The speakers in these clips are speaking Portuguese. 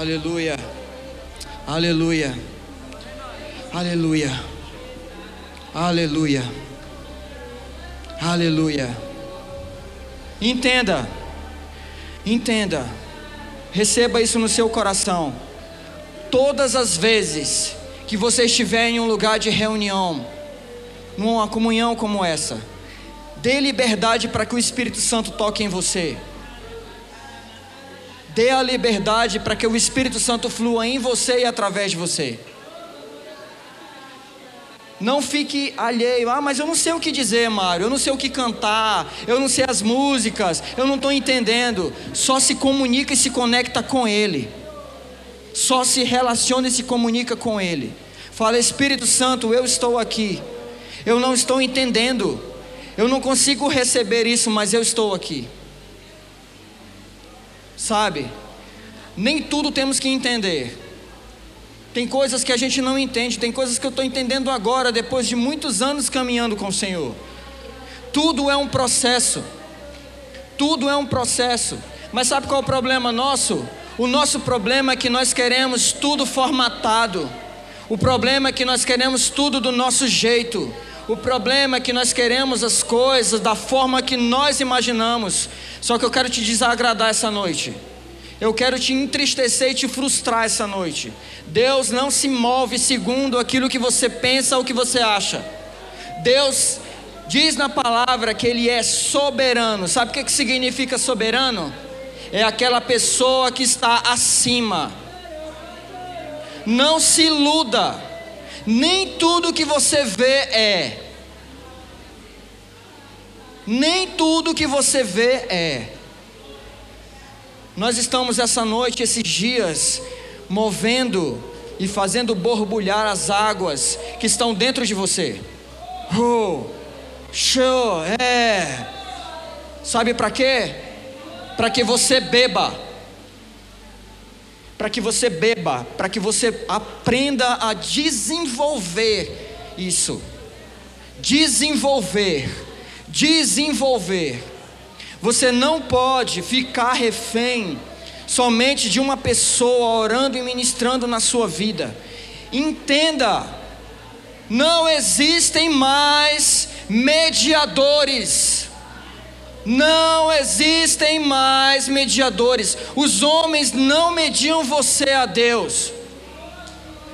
Aleluia. Aleluia. Aleluia. Aleluia. Aleluia. Entenda. Entenda. Receba isso no seu coração. Todas as vezes que você estiver em um lugar de reunião, numa comunhão como essa, dê liberdade para que o Espírito Santo toque em você. Dê a liberdade para que o Espírito Santo flua em você e através de você. Não fique alheio. Ah, mas eu não sei o que dizer, Mário. Eu não sei o que cantar. Eu não sei as músicas. Eu não estou entendendo. Só se comunica e se conecta com Ele. Só se relaciona e se comunica com Ele. Fala, Espírito Santo, eu estou aqui. Eu não estou entendendo. Eu não consigo receber isso, mas eu estou aqui. Sabe? Nem tudo temos que entender. Tem coisas que a gente não entende, tem coisas que eu estou entendendo agora, depois de muitos anos caminhando com o Senhor. Tudo é um processo. Tudo é um processo. Mas sabe qual é o problema nosso? O nosso problema é que nós queremos tudo formatado. O problema é que nós queremos tudo do nosso jeito. O problema é que nós queremos as coisas da forma que nós imaginamos. Só que eu quero te desagradar essa noite. Eu quero te entristecer e te frustrar essa noite. Deus não se move segundo aquilo que você pensa ou que você acha. Deus diz na palavra que Ele é soberano. Sabe o que, significa soberano? É aquela pessoa que está acima. Não se iluda. Nem tudo que você vê é. Nem tudo que você vê é. Nós estamos essa noite, esses dias, movendo e fazendo borbulhar as águas que estão dentro de você. Oh, show, é. Sabe para quê? Para que você beba. Para que você beba, para que você aprenda a desenvolver isso. Desenvolver, desenvolver. Você não pode ficar refém somente de uma pessoa orando e ministrando na sua vida. Entenda, não existem mais mediadores. Não existem mais mediadores. Os homens não mediam você a Deus.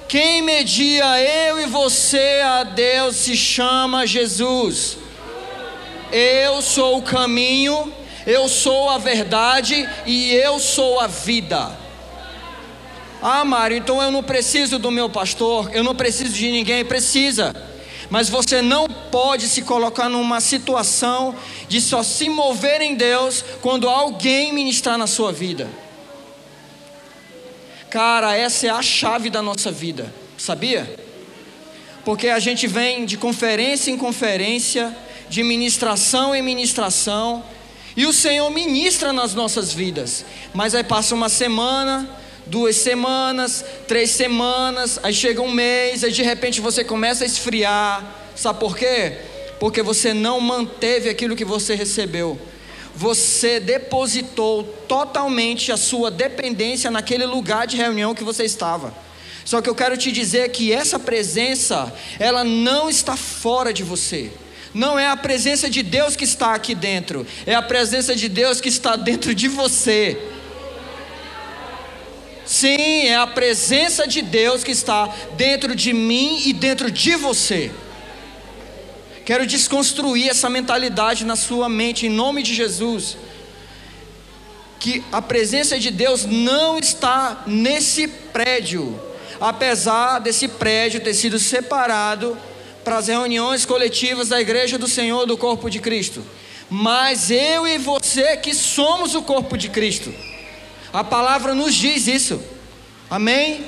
Quem media eu e você a Deus se chama Jesus. Eu sou o caminho, eu sou a verdade e eu sou a vida. Ah, Mário, então eu não preciso do meu pastor, eu não preciso de ninguém, precisa. Mas você não pode se colocar numa situação de só se mover em Deus quando alguém ministrar na sua vida. Cara, essa é a chave da nossa vida, sabia? Porque a gente vem de conferência em conferência, de ministração em ministração, e o Senhor ministra nas nossas vidas. Mas aí passa uma semana, duas semanas, três semanas, aí chega um mês, aí de repente você começa a esfriar. Sabe por quê? Porque você não manteve aquilo que você recebeu. Você depositou totalmente a sua dependência naquele lugar de reunião que você estava. Só que eu quero te dizer que essa presença, ela não está fora de você não é a presença de Deus que está aqui dentro, é a presença de Deus que está dentro de você. Sim, é a presença de Deus que está dentro de mim e dentro de você. Quero desconstruir essa mentalidade na sua mente, em nome de Jesus. Que a presença de Deus não está nesse prédio, apesar desse prédio ter sido separado para as reuniões coletivas da igreja do Senhor do corpo de Cristo. Mas eu e você que somos o corpo de Cristo. A palavra nos diz isso. Amém?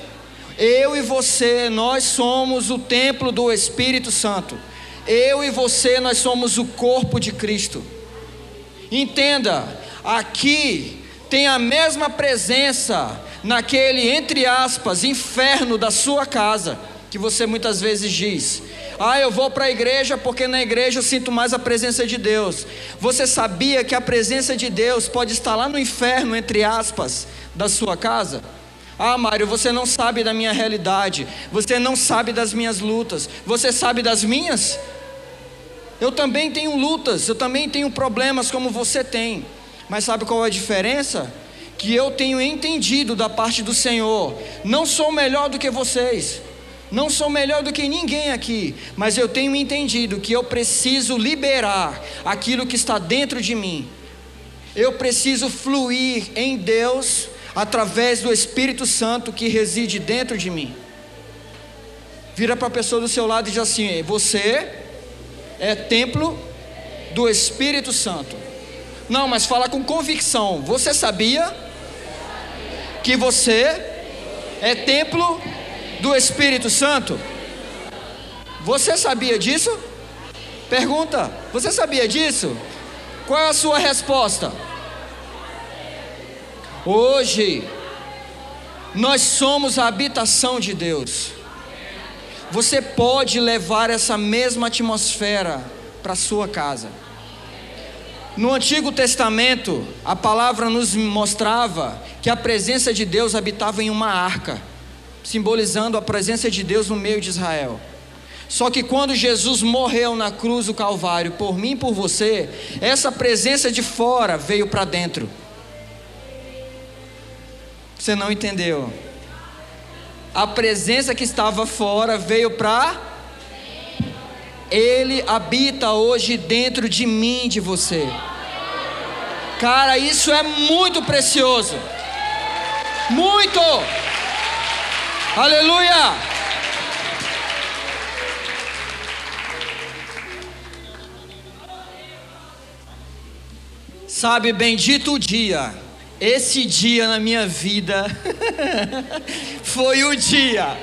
Eu e você, nós somos o templo do Espírito Santo. Eu e você, nós somos o corpo de Cristo. Entenda, aqui tem a mesma presença naquele, entre aspas, inferno da sua casa, que você muitas vezes diz: ah, eu vou para a igreja porque na igreja eu sinto mais a presença de Deus. Você sabia que a presença de Deus pode estar lá no inferno, entre aspas, da sua casa? Ah, Mário, você não sabe da minha realidade, você não sabe das minhas lutas, você sabe das minhas? Eu também tenho lutas, eu também tenho problemas como você tem, mas sabe qual é a diferença? Que eu tenho entendido da parte do Senhor, não sou melhor do que vocês, não sou melhor do que ninguém aqui, mas eu tenho entendido que eu preciso liberar aquilo que está dentro de mim, eu preciso fluir em Deus através do Espírito Santo que reside dentro de mim. Vira para a pessoa do seu lado e diz assim: Você é templo do Espírito Santo. Não, mas fala com convicção. Você sabia que você é templo do Espírito Santo? Você sabia disso? Pergunta: Você sabia disso? Qual é a sua resposta? Hoje, nós somos a habitação de Deus. Você pode levar essa mesma atmosfera para sua casa. No Antigo Testamento, a palavra nos mostrava que a presença de Deus habitava em uma arca, simbolizando a presença de Deus no meio de Israel. Só que quando Jesus morreu na cruz do Calvário, por mim e por você, essa presença de fora veio para dentro. Você não entendeu? A presença que estava fora veio para. Ele habita hoje dentro de mim, de você. Cara, isso é muito precioso. Muito! Aleluia! Sabe, bendito o dia esse dia na minha vida foi o dia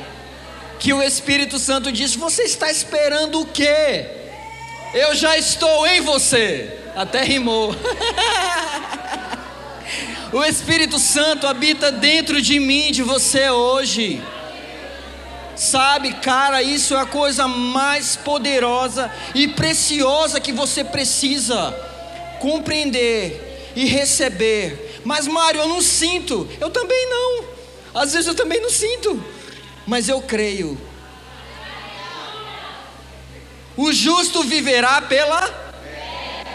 que o Espírito Santo disse: Você está esperando o quê? Eu já estou em você. Até rimou. o Espírito Santo habita dentro de mim, de você hoje. Sabe, cara, isso é a coisa mais poderosa e preciosa que você precisa compreender e receber mas Mário, eu não sinto. Eu também não. Às vezes eu também não sinto. Mas eu creio. O justo viverá pela.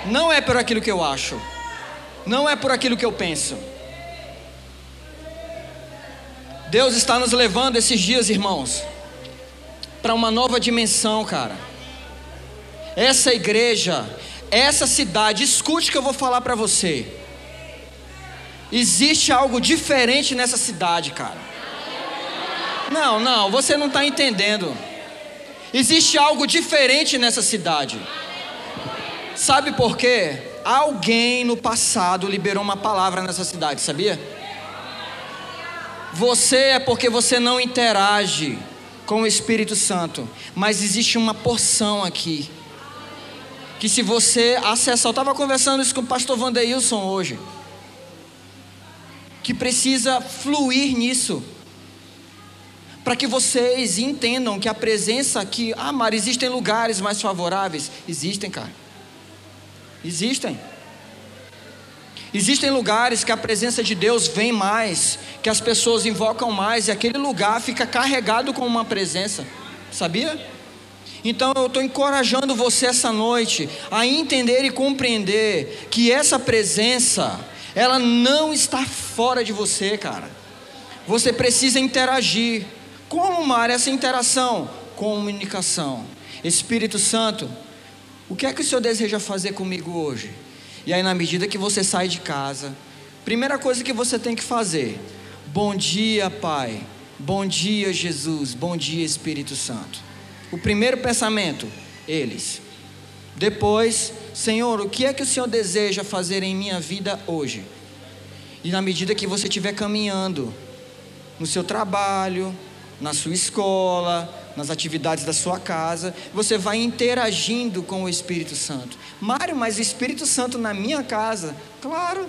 Não é por aquilo que eu acho. Não é por aquilo que eu penso. Deus está nos levando esses dias, irmãos, para uma nova dimensão, cara. Essa igreja, essa cidade, escute o que eu vou falar para você. Existe algo diferente nessa cidade, cara. Não, não, você não está entendendo. Existe algo diferente nessa cidade. Sabe por quê? Alguém no passado liberou uma palavra nessa cidade, sabia? Você é porque você não interage com o Espírito Santo, mas existe uma porção aqui que se você acessar, eu estava conversando isso com o pastor Vandeilson hoje que precisa fluir nisso. Para que vocês entendam que a presença aqui, ah, Mara, existem lugares mais favoráveis? Existem, cara. Existem. Existem lugares que a presença de Deus vem mais, que as pessoas invocam mais, e aquele lugar fica carregado com uma presença, sabia? Então eu estou encorajando você essa noite a entender e compreender que essa presença, ela não está fora de você, cara. Você precisa interagir. Como, Mar, essa interação? Comunicação. Espírito Santo, o que é que o Senhor deseja fazer comigo hoje? E aí, na medida que você sai de casa, primeira coisa que você tem que fazer: Bom dia, Pai. Bom dia, Jesus. Bom dia, Espírito Santo. O primeiro pensamento, eles. Depois, Senhor, o que é que o Senhor deseja fazer em minha vida hoje? E na medida que você estiver caminhando no seu trabalho, na sua escola, nas atividades da sua casa, você vai interagindo com o Espírito Santo. Mário, mas o Espírito Santo na minha casa? Claro.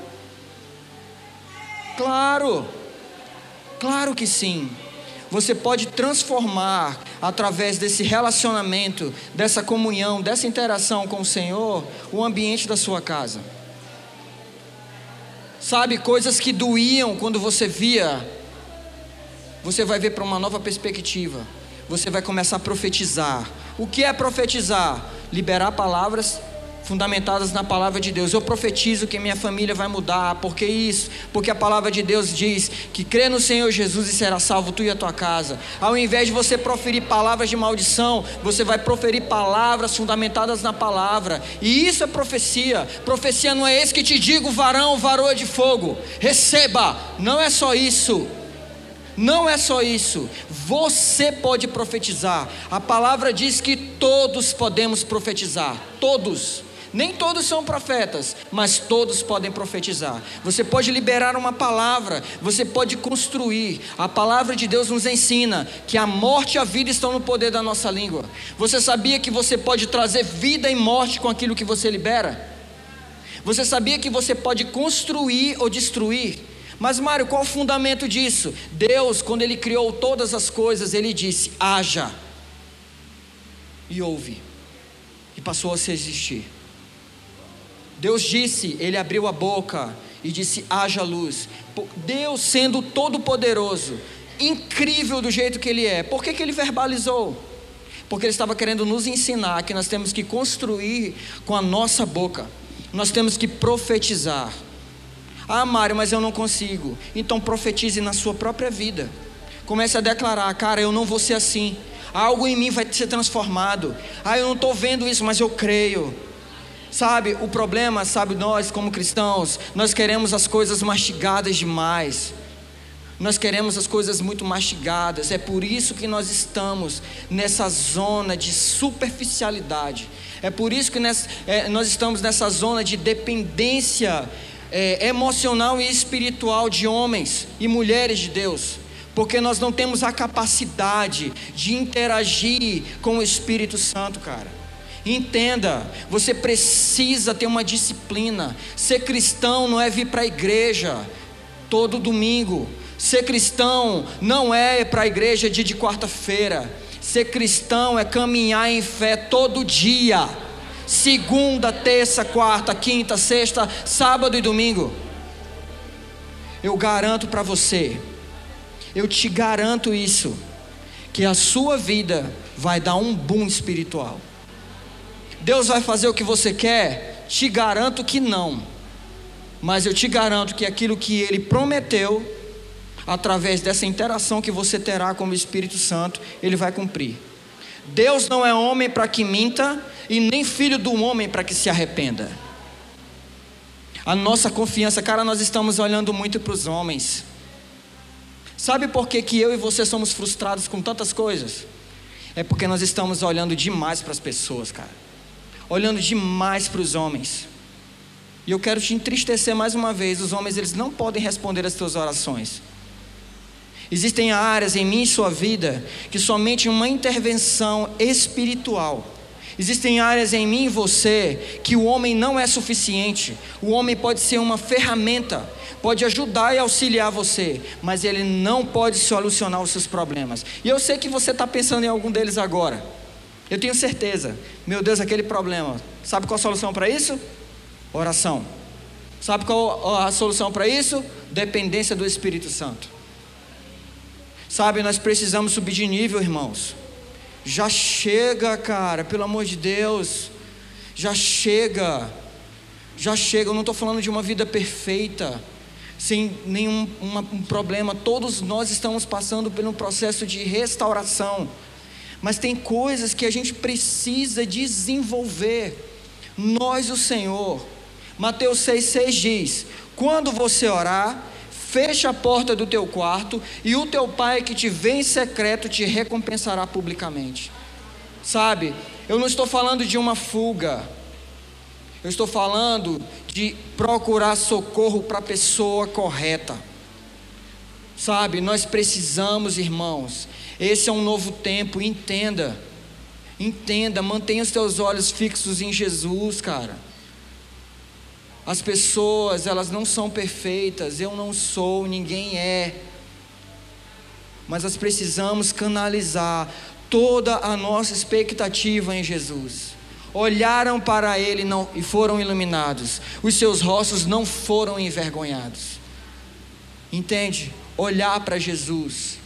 Claro. Claro que sim. Você pode transformar através desse relacionamento, dessa comunhão, dessa interação com o Senhor, o ambiente da sua casa. Sabe, coisas que doíam quando você via você vai ver para uma nova perspectiva. Você vai começar a profetizar. O que é profetizar? Liberar palavras fundamentadas na palavra de Deus. Eu profetizo que minha família vai mudar. Por que isso? Porque a palavra de Deus diz que crê no Senhor Jesus e será salvo tu e a tua casa. Ao invés de você proferir palavras de maldição, você vai proferir palavras fundamentadas na palavra. E isso é profecia. Profecia não é esse que te digo, varão, varoa de fogo. Receba. Não é só isso. Não é só isso, você pode profetizar. A palavra diz que todos podemos profetizar, todos. Nem todos são profetas, mas todos podem profetizar. Você pode liberar uma palavra, você pode construir. A palavra de Deus nos ensina que a morte e a vida estão no poder da nossa língua. Você sabia que você pode trazer vida e morte com aquilo que você libera? Você sabia que você pode construir ou destruir? Mas, Mário, qual o fundamento disso? Deus, quando Ele criou todas as coisas, Ele disse: haja. E ouve. E passou a se existir. Deus disse, ele abriu a boca e disse: haja luz. Deus, sendo todo-poderoso, incrível do jeito que ele é, por que, que ele verbalizou? Porque ele estava querendo nos ensinar que nós temos que construir com a nossa boca, nós temos que profetizar. Ah, Mário, mas eu não consigo. Então profetize na sua própria vida. Comece a declarar: cara, eu não vou ser assim. Algo em mim vai ser transformado. Ah, eu não estou vendo isso, mas eu creio. Sabe, o problema, sabe, nós como cristãos, nós queremos as coisas mastigadas demais. Nós queremos as coisas muito mastigadas. É por isso que nós estamos nessa zona de superficialidade. É por isso que é, nós estamos nessa zona de dependência é, emocional e espiritual de homens e mulheres de Deus. Porque nós não temos a capacidade de interagir com o Espírito Santo, cara. Entenda, você precisa ter uma disciplina. Ser cristão não é vir para a igreja todo domingo. Ser cristão não é para a igreja dia de quarta-feira. Ser cristão é caminhar em fé todo dia. Segunda, terça, quarta, quinta, sexta, sábado e domingo. Eu garanto para você, eu te garanto isso, que a sua vida vai dar um boom espiritual. Deus vai fazer o que você quer? Te garanto que não. Mas eu te garanto que aquilo que Ele prometeu, através dessa interação que você terá com o Espírito Santo, Ele vai cumprir. Deus não é homem para que minta, e nem filho do homem para que se arrependa. A nossa confiança, cara, nós estamos olhando muito para os homens. Sabe por que, que eu e você somos frustrados com tantas coisas? É porque nós estamos olhando demais para as pessoas, cara olhando demais para os homens. E eu quero te entristecer mais uma vez, os homens eles não podem responder às tuas orações. Existem áreas em mim e sua vida que somente uma intervenção espiritual. Existem áreas em mim e você que o homem não é suficiente. O homem pode ser uma ferramenta, pode ajudar e auxiliar você, mas ele não pode solucionar os seus problemas. E eu sei que você está pensando em algum deles agora. Eu tenho certeza. Meu Deus, aquele problema. Sabe qual a solução para isso? Oração. Sabe qual a solução para isso? Dependência do Espírito Santo. Sabe, nós precisamos subir de nível, irmãos. Já chega, cara, pelo amor de Deus. Já chega. Já chega. Eu não estou falando de uma vida perfeita, sem nenhum uma, um problema. Todos nós estamos passando por um processo de restauração mas tem coisas que a gente precisa desenvolver. Nós, o Senhor. Mateus 6,6 diz: Quando você orar, fecha a porta do teu quarto, e o teu pai que te vê em secreto te recompensará publicamente. Sabe, eu não estou falando de uma fuga, eu estou falando de procurar socorro para a pessoa correta. Sabe, nós precisamos, irmãos, esse é um novo tempo, entenda. Entenda, mantenha os teus olhos fixos em Jesus, cara. As pessoas, elas não são perfeitas, eu não sou, ninguém é. Mas nós precisamos canalizar toda a nossa expectativa em Jesus. Olharam para Ele não, e foram iluminados, os seus rostos não foram envergonhados. Entende? Olhar para Jesus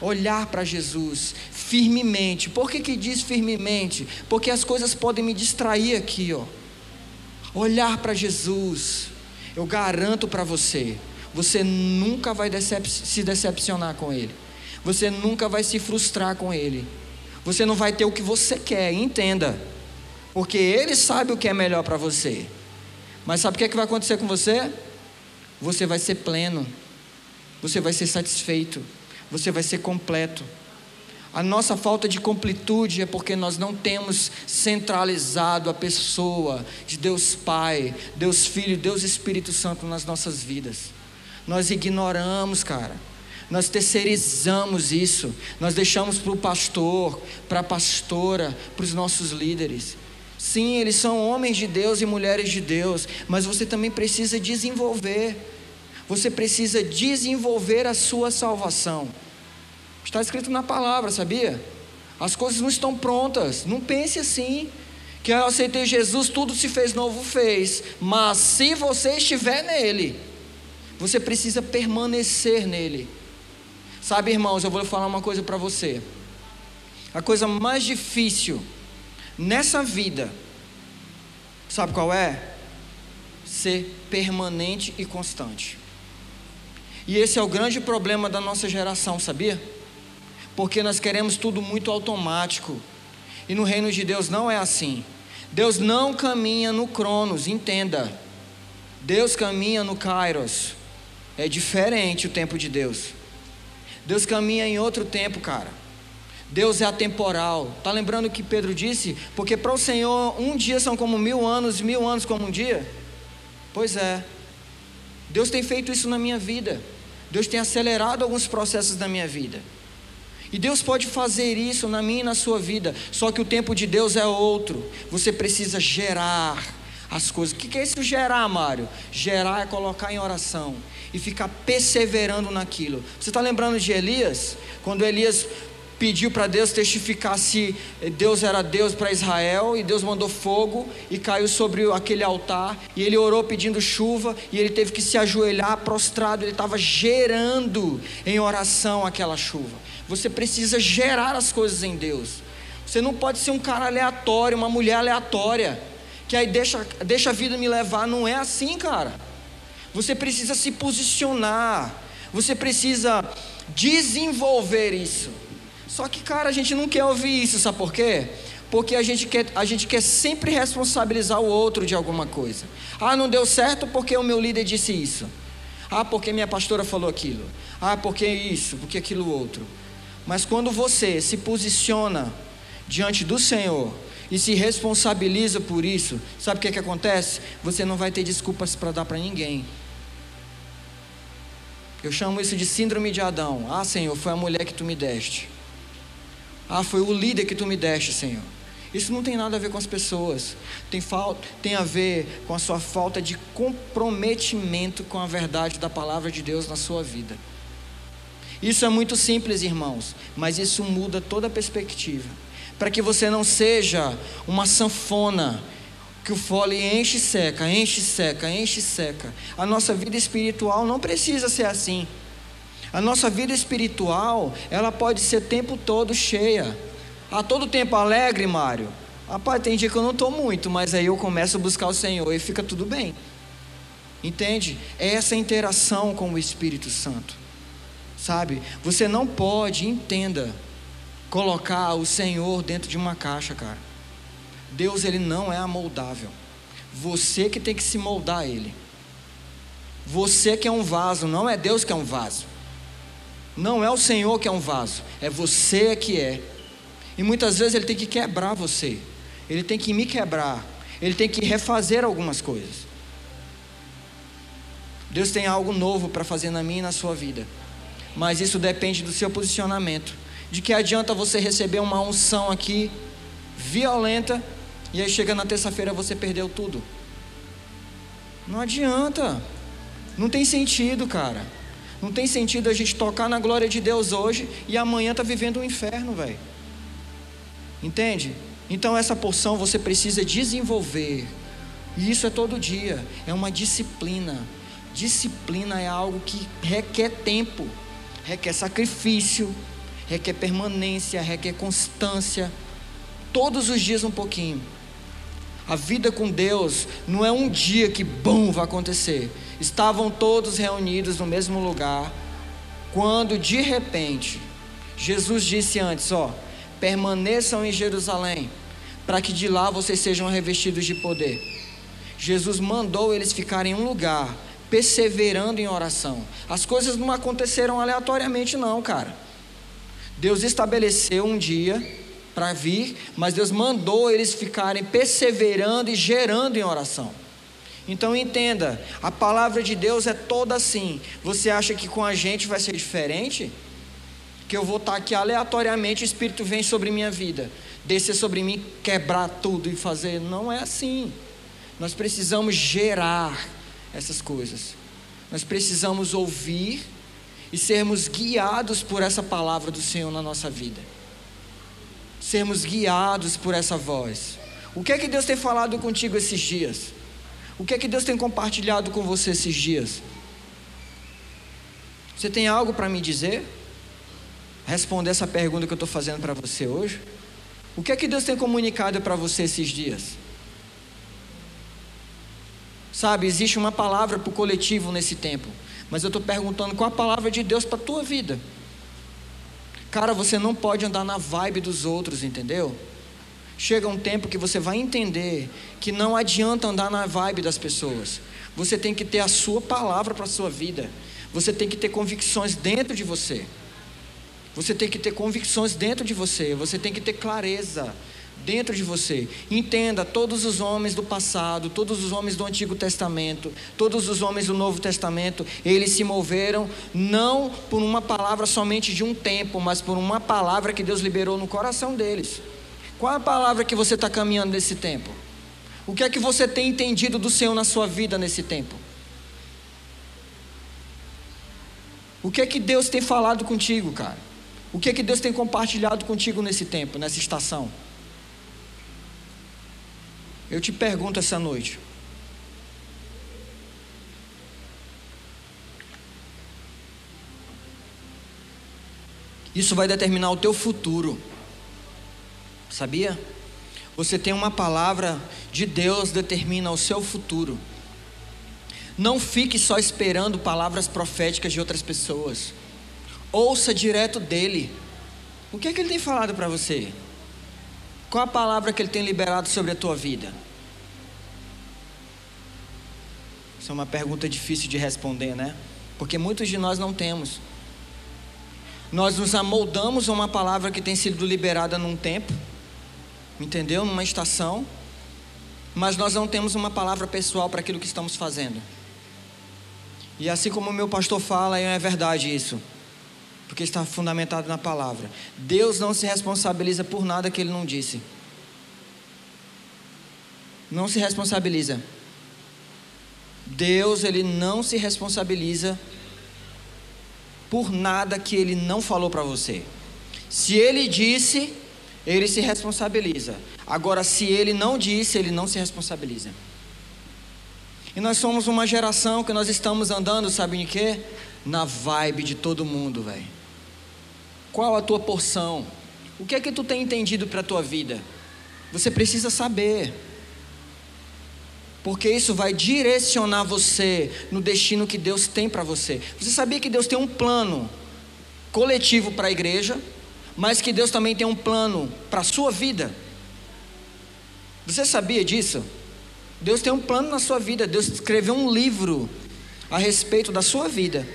olhar para Jesus firmemente. Por que, que diz firmemente? Porque as coisas podem me distrair aqui, ó. Olhar para Jesus, eu garanto para você, você nunca vai decep se decepcionar com Ele, você nunca vai se frustrar com Ele, você não vai ter o que você quer, entenda, porque Ele sabe o que é melhor para você. Mas sabe o que, é que vai acontecer com você? Você vai ser pleno, você vai ser satisfeito você vai ser completo. A nossa falta de completude é porque nós não temos centralizado a pessoa de Deus Pai, Deus Filho, Deus Espírito Santo nas nossas vidas. Nós ignoramos, cara. Nós terceirizamos isso. Nós deixamos para o pastor, para a pastora, para os nossos líderes. Sim, eles são homens de Deus e mulheres de Deus, mas você também precisa desenvolver você precisa desenvolver a sua salvação. Está escrito na palavra, sabia? As coisas não estão prontas. Não pense assim. Que eu aceitei Jesus, tudo se fez novo, fez. Mas se você estiver nele, você precisa permanecer nele. Sabe, irmãos, eu vou falar uma coisa para você. A coisa mais difícil nessa vida, sabe qual é? Ser permanente e constante. E esse é o grande problema da nossa geração, sabia? Porque nós queremos tudo muito automático. E no reino de Deus não é assim. Deus não caminha no Cronos, entenda. Deus caminha no Kairos. É diferente o tempo de Deus. Deus caminha em outro tempo, cara. Deus é atemporal. Tá lembrando o que Pedro disse? Porque para o Senhor um dia são como mil anos, mil anos como um dia. Pois é. Deus tem feito isso na minha vida. Deus tem acelerado alguns processos da minha vida. E Deus pode fazer isso na minha e na sua vida, só que o tempo de Deus é outro. Você precisa gerar as coisas. O que é isso gerar, Mário? Gerar é colocar em oração e ficar perseverando naquilo. Você está lembrando de Elias? Quando Elias pediu para Deus testificar se Deus era Deus para Israel, e Deus mandou fogo e caiu sobre aquele altar, e ele orou pedindo chuva, e ele teve que se ajoelhar prostrado, ele estava gerando em oração aquela chuva. Você precisa gerar as coisas em Deus. Você não pode ser um cara aleatório, uma mulher aleatória, que aí deixa, deixa a vida me levar. Não é assim, cara. Você precisa se posicionar, você precisa desenvolver isso. Só que, cara, a gente não quer ouvir isso, sabe por quê? Porque a gente, quer, a gente quer sempre responsabilizar o outro de alguma coisa. Ah, não deu certo porque o meu líder disse isso. Ah, porque minha pastora falou aquilo. Ah, porque isso, porque aquilo outro. Mas quando você se posiciona diante do Senhor e se responsabiliza por isso, sabe o que, que acontece? Você não vai ter desculpas para dar para ninguém. Eu chamo isso de síndrome de Adão. Ah, Senhor, foi a mulher que tu me deste. Ah, foi o líder que tu me deste, Senhor. Isso não tem nada a ver com as pessoas. Tem, falta, tem a ver com a sua falta de comprometimento com a verdade da palavra de Deus na sua vida. Isso é muito simples, irmãos, mas isso muda toda a perspectiva. Para que você não seja uma sanfona que o fole enche e seca, enche e seca, enche e seca. A nossa vida espiritual não precisa ser assim. A nossa vida espiritual, ela pode ser o tempo todo cheia. A todo tempo alegre, Mário. Rapaz, tem dia que eu não estou muito, mas aí eu começo a buscar o Senhor e fica tudo bem. Entende? É essa interação com o Espírito Santo. Sabe? Você não pode, entenda, colocar o Senhor dentro de uma caixa, cara. Deus, ele não é amoldável. Você que tem que se moldar a ele. Você que é um vaso, não é Deus que é um vaso. Não é o Senhor que é um vaso, é você que é. E muitas vezes ele tem que quebrar você, ele tem que me quebrar, ele tem que refazer algumas coisas. Deus tem algo novo para fazer na minha e na sua vida, mas isso depende do seu posicionamento. De que adianta você receber uma unção aqui, violenta, e aí chega na terça-feira você perdeu tudo? Não adianta, não tem sentido, cara. Não tem sentido a gente tocar na glória de Deus hoje e amanhã tá vivendo um inferno, velho. Entende? Então essa porção você precisa desenvolver. E isso é todo dia, é uma disciplina. Disciplina é algo que requer tempo, requer sacrifício, requer permanência, requer constância. Todos os dias um pouquinho. A vida com Deus não é um dia que bom vai acontecer. Estavam todos reunidos no mesmo lugar, quando de repente Jesus disse antes: Ó, permaneçam em Jerusalém, para que de lá vocês sejam revestidos de poder. Jesus mandou eles ficarem em um lugar, perseverando em oração. As coisas não aconteceram aleatoriamente, não, cara. Deus estabeleceu um dia para vir, mas Deus mandou eles ficarem perseverando e gerando em oração. Então entenda, a palavra de Deus é toda assim. Você acha que com a gente vai ser diferente? Que eu vou estar aqui aleatoriamente, o Espírito vem sobre minha vida, descer sobre mim, quebrar tudo e fazer. Não é assim. Nós precisamos gerar essas coisas. Nós precisamos ouvir e sermos guiados por essa palavra do Senhor na nossa vida sermos guiados por essa voz. O que é que Deus tem falado contigo esses dias? O que é que Deus tem compartilhado com você esses dias? Você tem algo para me dizer? Responder essa pergunta que eu estou fazendo para você hoje? O que é que Deus tem comunicado para você esses dias? Sabe, existe uma palavra para o coletivo nesse tempo, mas eu estou perguntando qual a palavra de Deus para a tua vida. Cara, você não pode andar na vibe dos outros, entendeu? Chega um tempo que você vai entender que não adianta andar na vibe das pessoas. Você tem que ter a sua palavra para a sua vida. Você tem que ter convicções dentro de você. Você tem que ter convicções dentro de você. Você tem que ter clareza dentro de você. Entenda, todos os homens do passado, todos os homens do Antigo Testamento, todos os homens do Novo Testamento, eles se moveram não por uma palavra somente de um tempo, mas por uma palavra que Deus liberou no coração deles. Qual é a palavra que você está caminhando nesse tempo? O que é que você tem entendido do Senhor na sua vida nesse tempo? O que é que Deus tem falado contigo, cara? O que é que Deus tem compartilhado contigo nesse tempo, nessa estação? Eu te pergunto essa noite. Isso vai determinar o teu futuro. Sabia? Você tem uma palavra de Deus determina o seu futuro. Não fique só esperando palavras proféticas de outras pessoas. Ouça direto dele. O que é que ele tem falado para você? Qual a palavra que Ele tem liberado sobre a tua vida? Isso é uma pergunta difícil de responder, né? Porque muitos de nós não temos. Nós nos amoldamos a uma palavra que tem sido liberada num tempo, entendeu? Numa estação, mas nós não temos uma palavra pessoal para aquilo que estamos fazendo. E assim como o meu pastor fala, é verdade isso porque está fundamentado na palavra. Deus não se responsabiliza por nada que ele não disse. Não se responsabiliza. Deus, ele não se responsabiliza por nada que ele não falou para você. Se ele disse, ele se responsabiliza. Agora, se ele não disse, ele não se responsabiliza. E nós somos uma geração que nós estamos andando, sabe em quê? Na vibe de todo mundo, velho. Qual a tua porção? O que é que tu tem entendido para a tua vida? Você precisa saber. Porque isso vai direcionar você no destino que Deus tem para você. Você sabia que Deus tem um plano coletivo para a igreja, mas que Deus também tem um plano para a sua vida? Você sabia disso? Deus tem um plano na sua vida. Deus escreveu um livro a respeito da sua vida.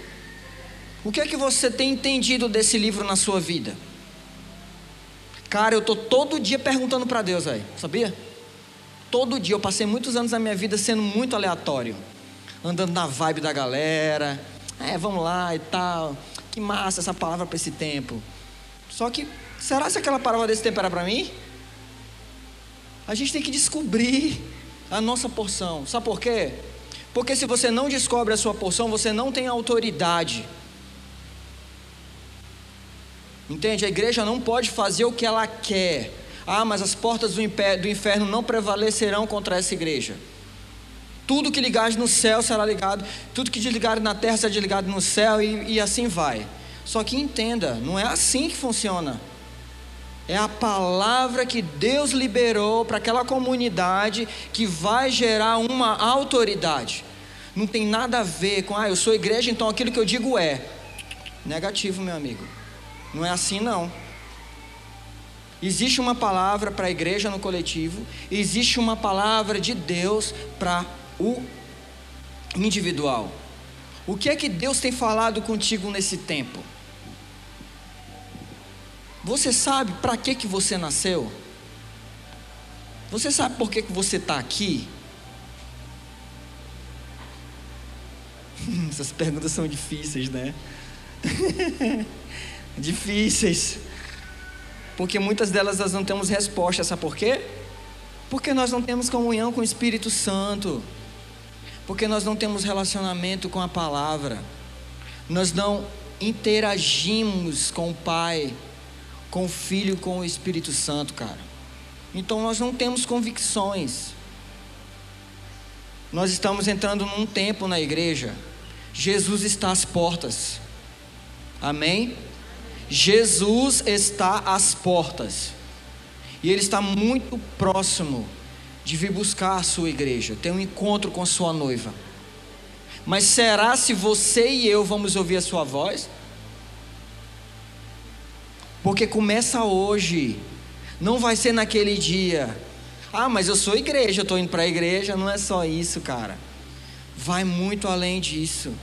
O que é que você tem entendido desse livro na sua vida? Cara, eu tô todo dia perguntando para Deus aí, sabia? Todo dia, eu passei muitos anos da minha vida sendo muito aleatório, andando na vibe da galera, é, vamos lá e tal, que massa essa palavra para esse tempo. Só que, será que aquela palavra desse tempo era para mim? A gente tem que descobrir a nossa porção, sabe por quê? Porque se você não descobre a sua porção, você não tem autoridade Entende? A igreja não pode fazer o que ela quer. Ah, mas as portas do inferno não prevalecerão contra essa igreja. Tudo que ligares no céu será ligado, tudo que desligares na terra será desligado no céu e, e assim vai. Só que entenda, não é assim que funciona. É a palavra que Deus liberou para aquela comunidade que vai gerar uma autoridade. Não tem nada a ver com, ah, eu sou igreja, então aquilo que eu digo é. Negativo, meu amigo. Não é assim, não. Existe uma palavra para a igreja no coletivo, existe uma palavra de Deus para o individual. O que é que Deus tem falado contigo nesse tempo? Você sabe para que, que você nasceu? Você sabe por que, que você está aqui? Essas perguntas são difíceis, né? difíceis. Porque muitas delas nós não temos resposta, sabe por quê? Porque nós não temos comunhão com o Espírito Santo. Porque nós não temos relacionamento com a palavra. Nós não interagimos com o Pai com o Filho, com o Espírito Santo, cara. Então nós não temos convicções. Nós estamos entrando num tempo na igreja. Jesus está às portas. Amém? Jesus está às portas. E Ele está muito próximo de vir buscar a sua igreja, ter um encontro com a sua noiva. Mas será se você e eu vamos ouvir a sua voz? Porque começa hoje, não vai ser naquele dia. Ah, mas eu sou igreja, eu estou indo para a igreja. Não é só isso, cara. Vai muito além disso.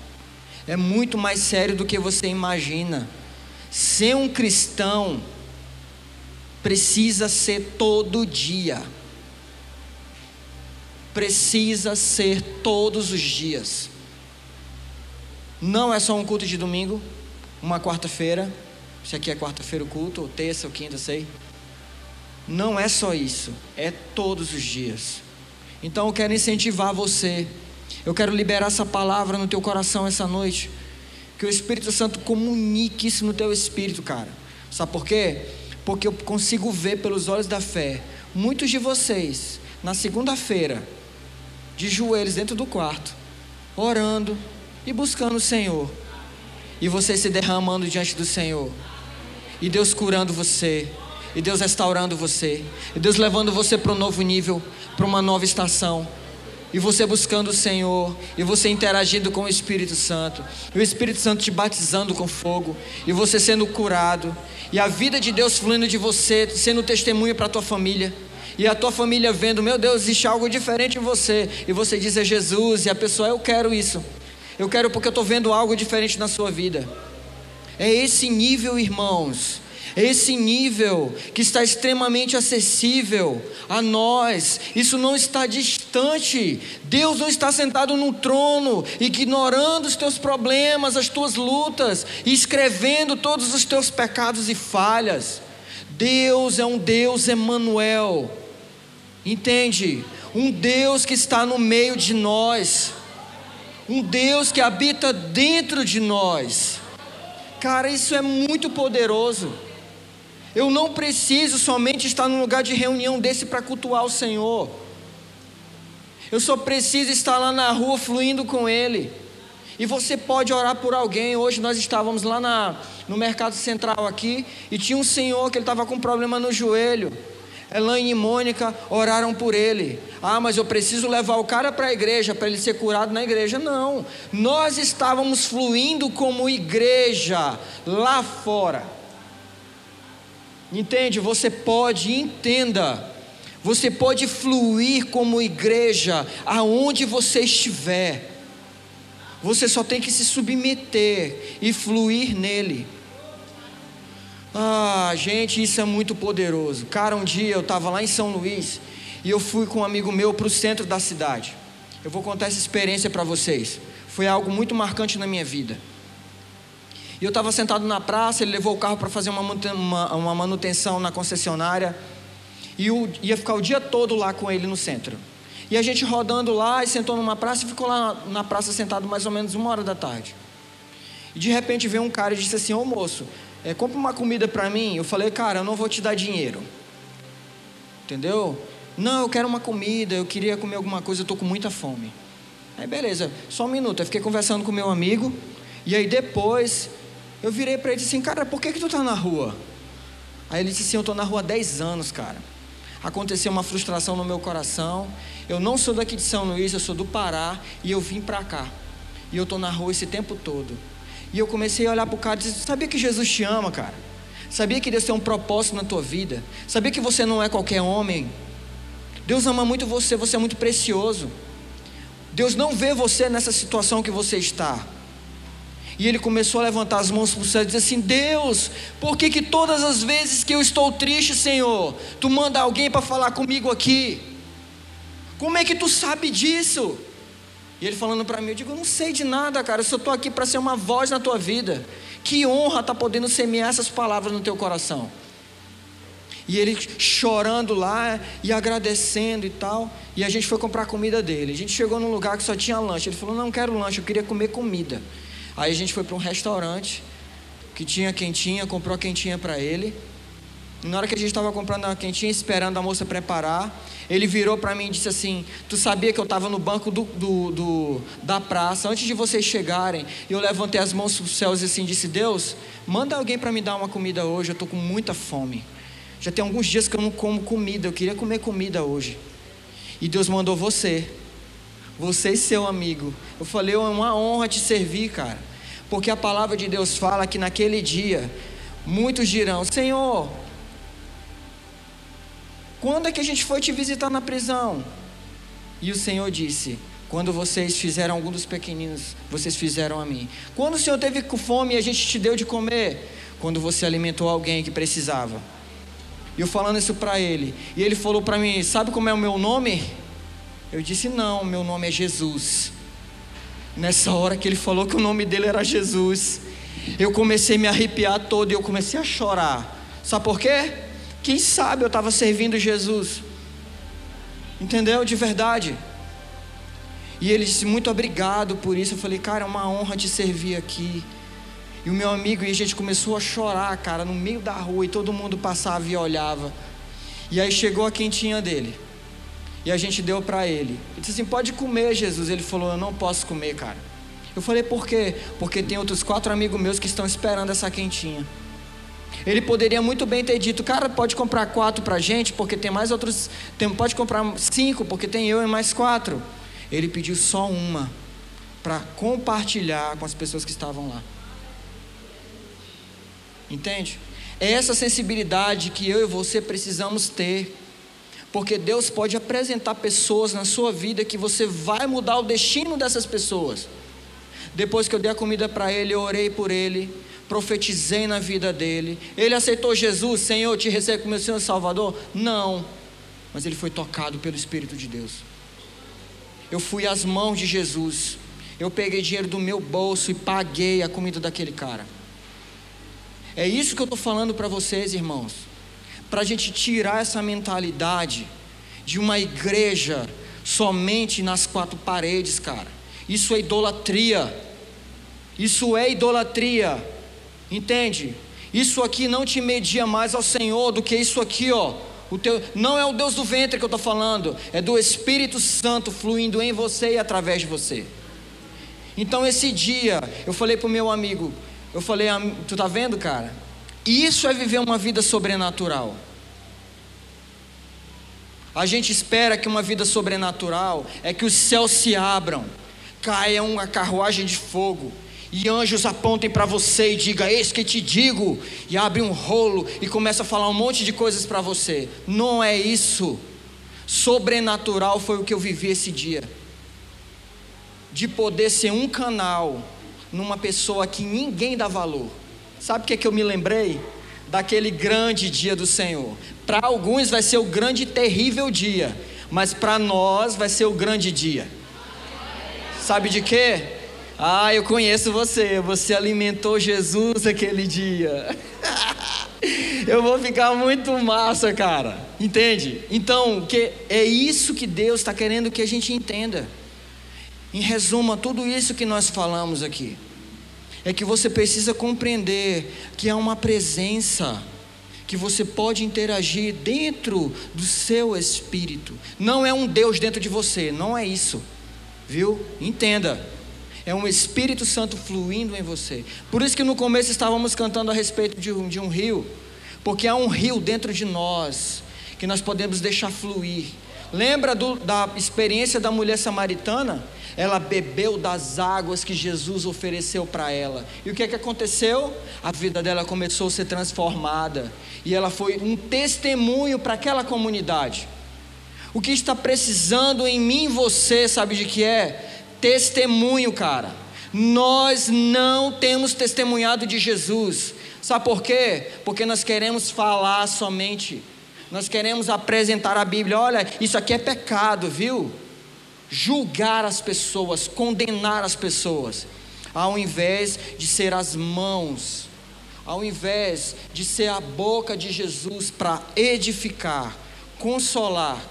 É muito mais sério do que você imagina. Ser um cristão precisa ser todo dia. Precisa ser todos os dias. Não é só um culto de domingo, uma quarta-feira, se aqui é quarta-feira o culto, ou terça ou quinta, sei. Não é só isso, é todos os dias. Então eu quero incentivar você. Eu quero liberar essa palavra no teu coração essa noite. Que o Espírito Santo comunique isso no teu espírito, cara. Sabe por quê? Porque eu consigo ver pelos olhos da fé. Muitos de vocês, na segunda-feira, de joelhos dentro do quarto, orando e buscando o Senhor. E você se derramando diante do Senhor. E Deus curando você. E Deus restaurando você. E Deus levando você para um novo nível, para uma nova estação. E você buscando o Senhor, e você interagindo com o Espírito Santo, e o Espírito Santo te batizando com fogo, e você sendo curado, e a vida de Deus fluindo de você, sendo testemunho para a tua família, e a tua família vendo, meu Deus, existe algo diferente em você, e você diz é Jesus, e a pessoa, eu quero isso, eu quero porque eu estou vendo algo diferente na sua vida. É esse nível, irmãos. Esse nível que está extremamente acessível a nós. Isso não está distante. Deus não está sentado no trono, ignorando os teus problemas, as tuas lutas, e escrevendo todos os teus pecados e falhas. Deus é um Deus Emanuel. Entende? Um Deus que está no meio de nós. Um Deus que habita dentro de nós. Cara, isso é muito poderoso. Eu não preciso somente estar num lugar de reunião desse para cultuar o Senhor. Eu só preciso estar lá na rua fluindo com Ele. E você pode orar por alguém. Hoje nós estávamos lá na, no Mercado Central aqui e tinha um senhor que ele estava com problema no joelho. Elaine e Mônica oraram por ele. Ah, mas eu preciso levar o cara para a igreja para ele ser curado na igreja. Não. Nós estávamos fluindo como igreja lá fora. Entende? Você pode, entenda. Você pode fluir como igreja aonde você estiver. Você só tem que se submeter e fluir nele. Ah, gente, isso é muito poderoso. Cara, um dia eu estava lá em São Luís e eu fui com um amigo meu para o centro da cidade. Eu vou contar essa experiência para vocês. Foi algo muito marcante na minha vida. E eu estava sentado na praça, ele levou o carro para fazer uma, uma, uma, manutenção na concessionária. E eu ia ficar o dia todo lá com ele no centro. E a gente rodando lá e sentou numa praça e ficou lá na, praça sentado mais ou menos uma hora da tarde. E de repente veio um cara e disse assim: Ô moço, é, compra uma comida para mim. Eu falei, cara, eu não vou te dar dinheiro. Entendeu? Não, eu quero uma comida, eu queria comer alguma coisa, eu estou com muita fome. Aí beleza, só um minuto. Eu fiquei conversando com meu amigo, e aí depois Eu virei para ele e disse assim, cara, por que, que tu está na rua? Aí ele disse assim, eu estou na rua há 10 anos, cara. Aconteceu uma frustração no meu coração. Eu não sou daqui de São Luís, eu sou do Pará e eu vim para cá. E eu estou na rua esse tempo todo. E eu comecei a olhar para o cara e disse, sabia que Jesus te ama, cara? Sabia que Deus tem um propósito na tua vida? Sabia que você não é qualquer homem? Deus ama muito você, você é muito precioso. Deus não vê você nessa situação que você está. E ele começou a levantar as mãos para o céu e dizer assim: Deus, por que, que todas as vezes que eu estou triste, Senhor, tu manda alguém para falar comigo aqui? Como é que tu sabe disso? E ele falando para mim, eu digo, eu não sei de nada, cara, eu só estou aqui para ser uma voz na tua vida. Que honra estar tá podendo semear essas palavras no teu coração. E ele chorando lá e agradecendo e tal. E a gente foi comprar comida dele. A gente chegou num lugar que só tinha lanche. Ele falou: Não quero lanche, eu queria comer comida. Aí a gente foi para um restaurante que tinha quentinha, comprou a quentinha para ele. E na hora que a gente estava comprando a quentinha, esperando a moça preparar, ele virou para mim e disse assim: Tu sabia que eu estava no banco do, do, do, da praça, antes de vocês chegarem, e eu levantei as mãos para os céus e assim disse: Deus, manda alguém para me dar uma comida hoje, eu estou com muita fome. Já tem alguns dias que eu não como comida, eu queria comer comida hoje. E Deus mandou você, você e seu amigo. Eu falei: É uma honra te servir, cara, porque a palavra de Deus fala que naquele dia, muitos dirão: Senhor, quando é que a gente foi te visitar na prisão? E o Senhor disse: Quando vocês fizeram algum dos pequeninos, vocês fizeram a mim. Quando o Senhor teve fome e a gente te deu de comer? Quando você alimentou alguém que precisava. E eu falando isso para ele. E ele falou para mim: Sabe como é o meu nome? Eu disse: Não, meu nome é Jesus. Nessa hora que ele falou que o nome dele era Jesus, eu comecei a me arrepiar todo e eu comecei a chorar. Sabe por quê? Quem sabe eu estava servindo Jesus. Entendeu? De verdade. E ele disse: Muito obrigado por isso. Eu falei: Cara, é uma honra te servir aqui. E o meu amigo e a gente começou a chorar, cara, no meio da rua. E todo mundo passava e olhava. E aí chegou a quentinha dele. E a gente deu para ele. Ele disse assim: Pode comer, Jesus. Ele falou: Eu não posso comer, cara. Eu falei: Por quê? Porque tem outros quatro amigos meus que estão esperando essa quentinha. Ele poderia muito bem ter dito, cara, pode comprar quatro para gente, porque tem mais outros. Tem, pode comprar cinco, porque tem eu e mais quatro. Ele pediu só uma para compartilhar com as pessoas que estavam lá. Entende? É essa sensibilidade que eu e você precisamos ter. Porque Deus pode apresentar pessoas na sua vida que você vai mudar o destino dessas pessoas. Depois que eu dei a comida para ele, eu orei por ele profetizei na vida dele. Ele aceitou Jesus, Senhor, te recebo como meu Senhor e Salvador? Não, mas ele foi tocado pelo Espírito de Deus. Eu fui às mãos de Jesus. Eu peguei dinheiro do meu bolso e paguei a comida daquele cara. É isso que eu estou falando para vocês, irmãos. Para a gente tirar essa mentalidade de uma igreja somente nas quatro paredes, cara. Isso é idolatria. Isso é idolatria. Entende? Isso aqui não te media mais ao Senhor do que isso aqui, ó. O teu, não é o Deus do ventre que eu estou falando, é do Espírito Santo fluindo em você e através de você. Então esse dia, eu falei para o meu amigo, eu falei, tu tá vendo, cara? Isso é viver uma vida sobrenatural. A gente espera que uma vida sobrenatural é que os céus se abram, caia uma carruagem de fogo, e anjos apontem para você e diga: Eis que te digo, e abre um rolo e começa a falar um monte de coisas para você. Não é isso. Sobrenatural foi o que eu vivi esse dia. De poder ser um canal numa pessoa que ninguém dá valor. Sabe o que, é que eu me lembrei? Daquele grande dia do Senhor. Para alguns vai ser o grande terrível dia, mas para nós vai ser o grande dia. Sabe de quê? Ah, eu conheço você. Você alimentou Jesus aquele dia. eu vou ficar muito massa, cara. Entende? Então, que é isso que Deus está querendo que a gente entenda. Em resumo, tudo isso que nós falamos aqui é que você precisa compreender que há uma presença que você pode interagir dentro do seu espírito. Não é um Deus dentro de você, não é isso. Viu? Entenda. É um Espírito Santo fluindo em você. Por isso que no começo estávamos cantando a respeito de um, de um rio. Porque há um rio dentro de nós que nós podemos deixar fluir. Lembra do, da experiência da mulher samaritana? Ela bebeu das águas que Jesus ofereceu para ela. E o que é que aconteceu? A vida dela começou a ser transformada. E ela foi um testemunho para aquela comunidade. O que está precisando em mim você, sabe de que é? Testemunho, cara. Nós não temos testemunhado de Jesus. Sabe por quê? Porque nós queremos falar somente. Nós queremos apresentar a Bíblia. Olha, isso aqui é pecado, viu? Julgar as pessoas, condenar as pessoas, ao invés de ser as mãos, ao invés de ser a boca de Jesus para edificar, consolar,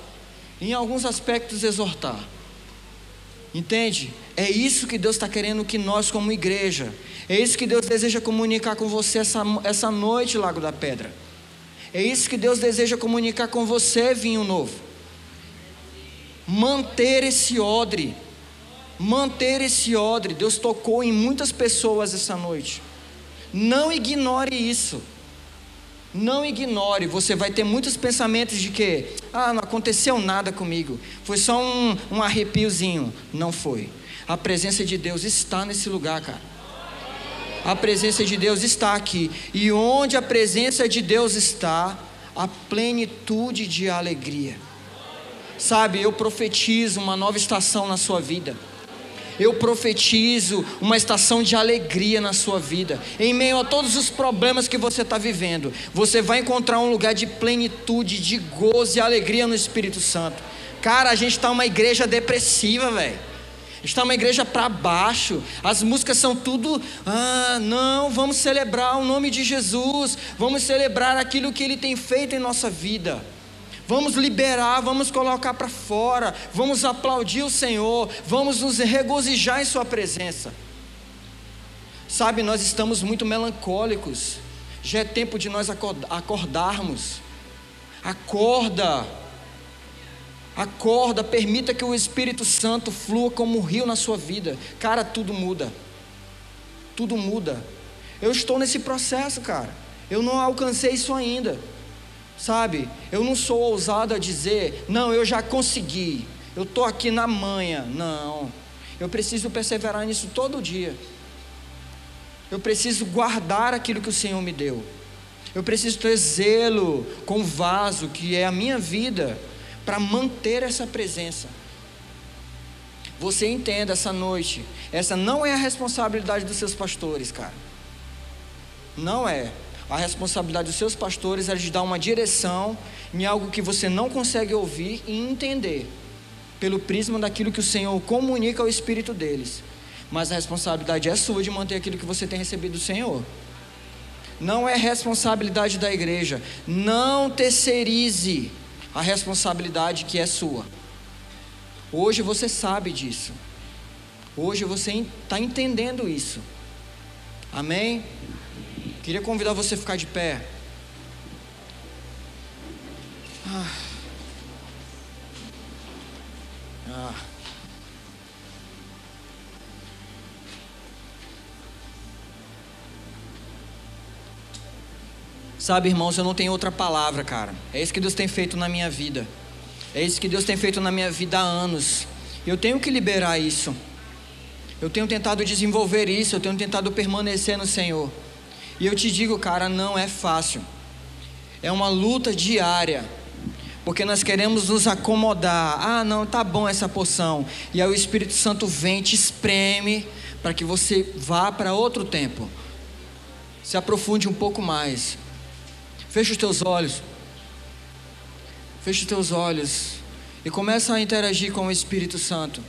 em alguns aspectos exortar. Entende? É isso que Deus está querendo que nós, como igreja, é isso que Deus deseja comunicar com você essa, essa noite, Lago da Pedra. É isso que Deus deseja comunicar com você, vinho novo. Manter esse odre. Manter esse odre. Deus tocou em muitas pessoas essa noite. Não ignore isso. Não ignore, você vai ter muitos pensamentos de que, ah, não aconteceu nada comigo, foi só um, um arrepiozinho. Não foi. A presença de Deus está nesse lugar, cara. A presença de Deus está aqui. E onde a presença de Deus está, a plenitude de alegria. Sabe, eu profetizo uma nova estação na sua vida eu profetizo uma estação de alegria na sua vida. Em meio a todos os problemas que você está vivendo, você vai encontrar um lugar de plenitude, de gozo e alegria no Espírito Santo. Cara, a gente está uma igreja depressiva, velho. Está uma igreja para baixo, as músicas são tudo, ah, não, vamos celebrar o nome de Jesus, vamos celebrar aquilo que Ele tem feito em nossa vida. Vamos liberar, vamos colocar para fora, vamos aplaudir o Senhor, vamos nos regozijar em Sua presença. Sabe, nós estamos muito melancólicos, já é tempo de nós acordarmos. Acorda, acorda, permita que o Espírito Santo flua como um rio na sua vida. Cara, tudo muda, tudo muda. Eu estou nesse processo, cara, eu não alcancei isso ainda. Sabe, eu não sou ousado a dizer, não, eu já consegui, eu estou aqui na manha. Não, eu preciso perseverar nisso todo dia. Eu preciso guardar aquilo que o Senhor me deu. Eu preciso ter zelo com o vaso que é a minha vida para manter essa presença. Você entenda essa noite, essa não é a responsabilidade dos seus pastores, cara. Não é a responsabilidade dos seus pastores é de dar uma direção em algo que você não consegue ouvir e entender, pelo prisma daquilo que o Senhor comunica ao espírito deles. Mas a responsabilidade é sua de manter aquilo que você tem recebido do Senhor. Não é responsabilidade da igreja. Não terceirize a responsabilidade que é sua. Hoje você sabe disso. Hoje você está entendendo isso. Amém? Queria convidar você a ficar de pé. Ah. Ah. Sabe, irmãos, eu não tenho outra palavra, cara. É isso que Deus tem feito na minha vida. É isso que Deus tem feito na minha vida há anos. Eu tenho que liberar isso. Eu tenho tentado desenvolver isso, eu tenho tentado permanecer no Senhor. E eu te digo, cara, não é fácil. É uma luta diária. Porque nós queremos nos acomodar. Ah, não, tá bom essa poção. E aí o Espírito Santo vem, te espreme, para que você vá para outro tempo. Se aprofunde um pouco mais. Feche os teus olhos. Feche os teus olhos. E começa a interagir com o Espírito Santo.